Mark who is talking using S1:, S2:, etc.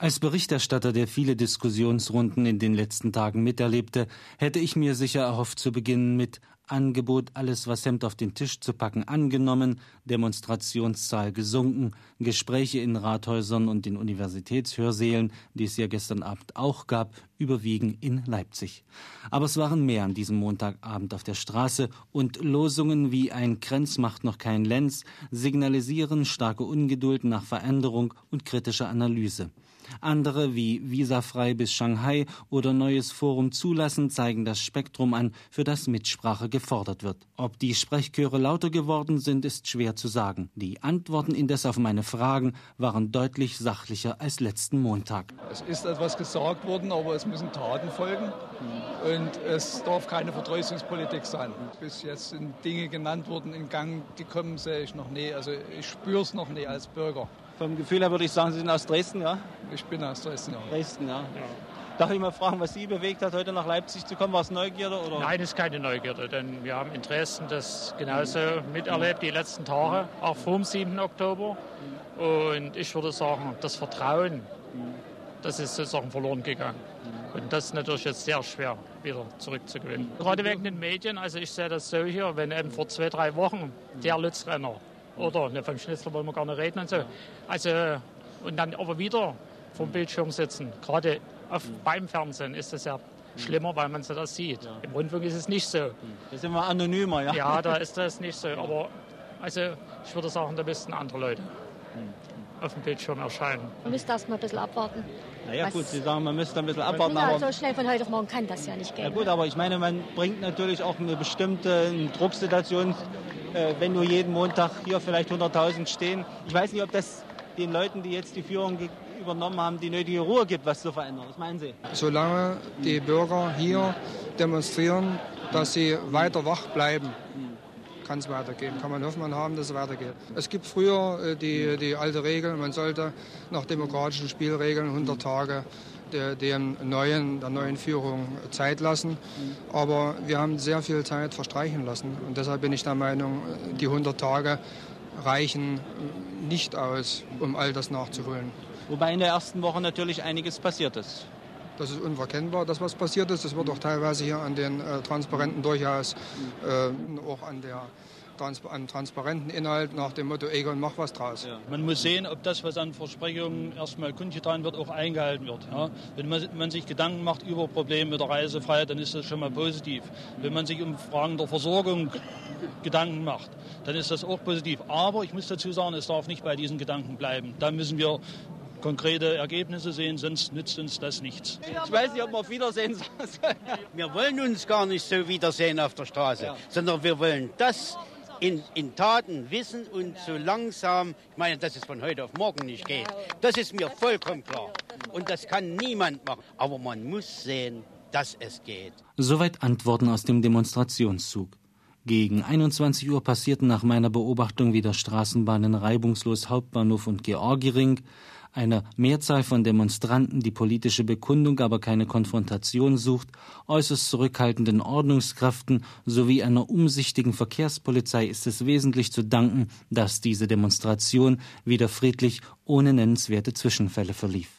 S1: Als Berichterstatter, der viele Diskussionsrunden in den letzten Tagen miterlebte, hätte ich mir sicher erhofft zu beginnen mit Angebot, alles was Hemd auf den Tisch zu packen, angenommen, Demonstrationszahl gesunken, Gespräche in Rathäusern und den Universitätshörsälen, die es ja gestern Abend auch gab, überwiegen in Leipzig. Aber es waren mehr an diesem Montagabend auf der Straße und Losungen wie ein Krenz macht noch kein Lenz signalisieren starke Ungeduld nach Veränderung und kritischer Analyse. Andere wie Visafrei bis Shanghai oder Neues Forum zulassen zeigen das Spektrum an, für das Mitsprache gefordert wird. Ob die Sprechchöre lauter geworden sind, ist schwer zu sagen. Die Antworten indes auf meine Fragen waren deutlich sachlicher als letzten Montag.
S2: Es ist etwas gesagt worden, aber es müssen Taten folgen. Und es darf keine Vertröstungspolitik sein. Bis jetzt sind Dinge genannt worden, in Gang gekommen, sehe ich noch nie. Also ich spüre es noch nie als Bürger.
S3: Vom Gefühl her würde ich sagen, Sie sind aus Dresden, ja?
S2: Ich bin aus Dresden, ja.
S3: Dresden, ja. ja. Darf ich mal fragen, was Sie bewegt hat, heute nach Leipzig zu kommen? War es Neugierde? Oder?
S4: Nein, es ist keine Neugierde, denn wir haben in Dresden das genauso miterlebt die letzten Tage, auch vor dem 7. Oktober. Und ich würde sagen, das Vertrauen, das ist sozusagen verloren gegangen. Und das ist natürlich jetzt sehr schwer wieder zurückzugewinnen. Gerade wegen den Medien, also ich sehe das so hier, wenn eben vor zwei, drei Wochen der Lutzrenner oder ne, vom Schnitzler wollen wir gar nicht reden und so. Also, und dann aber wieder vom Bildschirm sitzen. Gerade auf, beim Fernsehen ist das ja schlimmer, weil man so das sieht. Ja. Im Rundfunk ist es nicht so.
S3: Da sind wir anonymer, ja?
S4: Ja, da ist das nicht so. Aber also, ich würde sagen, da müssten andere Leute auf dem Bildschirm erscheinen.
S5: Man müsste erst mal ein bisschen abwarten.
S3: Naja gut, Sie sagen, man müsste ein bisschen abwarten.
S5: Ja, so schnell von heute auf morgen kann das ja nicht gehen.
S3: Ja gut, aber ich meine, man bringt natürlich auch eine bestimmte Drucksituation äh, wenn nur jeden Montag hier vielleicht 100.000 stehen. Ich weiß nicht, ob das den Leuten, die jetzt die Führung übernommen haben, die nötige Ruhe gibt, was zu verändern. Was meinen Sie?
S2: Solange die Bürger hier demonstrieren, dass sie weiter wach bleiben, kann es weitergehen. Kann man Hoffnung haben, dass es weitergeht. Es gibt früher äh, die, die alte Regel, man sollte nach demokratischen Spielregeln 100 Tage dem neuen, der neuen Führung Zeit lassen. Aber wir haben sehr viel Zeit verstreichen lassen. Und deshalb bin ich der Meinung, die 100 Tage reichen nicht aus, um all das nachzuholen.
S3: Wobei in der ersten Woche natürlich einiges passiert ist.
S2: Das ist unverkennbar, dass was passiert ist. Das wird auch teilweise hier an den äh, Transparenten durchaus äh, auch an der einen transparenten Inhalt nach dem Motto Egon, mach was draus. Ja.
S6: Man muss sehen, ob das, was an Versprechungen erstmal kundgetan wird, auch eingehalten wird. Ja. Wenn man, man, sich Gedanken macht über Probleme mit der Reisefreiheit, dann ist das schon mal positiv. Wenn man sich um Fragen der Versorgung Gedanken macht, dann ist das auch positiv. Aber ich muss dazu sagen, es darf nicht bei diesen Gedanken bleiben. Da müssen wir konkrete Ergebnisse sehen, sonst nützt uns das nichts.
S3: Ich weiß nicht, ob wir auf Wiedersehen sagen
S7: Wir wollen uns gar nicht so wiedersehen auf der Straße, ja. sondern wir wollen das in, in Taten wissen und so langsam, ich meine, dass es von heute auf morgen nicht geht, das ist mir vollkommen klar. Und das kann niemand machen. Aber man muss sehen, dass es geht.
S1: Soweit Antworten aus dem Demonstrationszug. Gegen 21 Uhr passierten nach meiner Beobachtung wieder Straßenbahnen reibungslos Hauptbahnhof und Georgiring einer Mehrzahl von Demonstranten, die politische Bekundung, aber keine Konfrontation sucht, äußerst zurückhaltenden Ordnungskräften sowie einer umsichtigen Verkehrspolizei ist es wesentlich zu danken, dass diese Demonstration wieder friedlich ohne nennenswerte Zwischenfälle verlief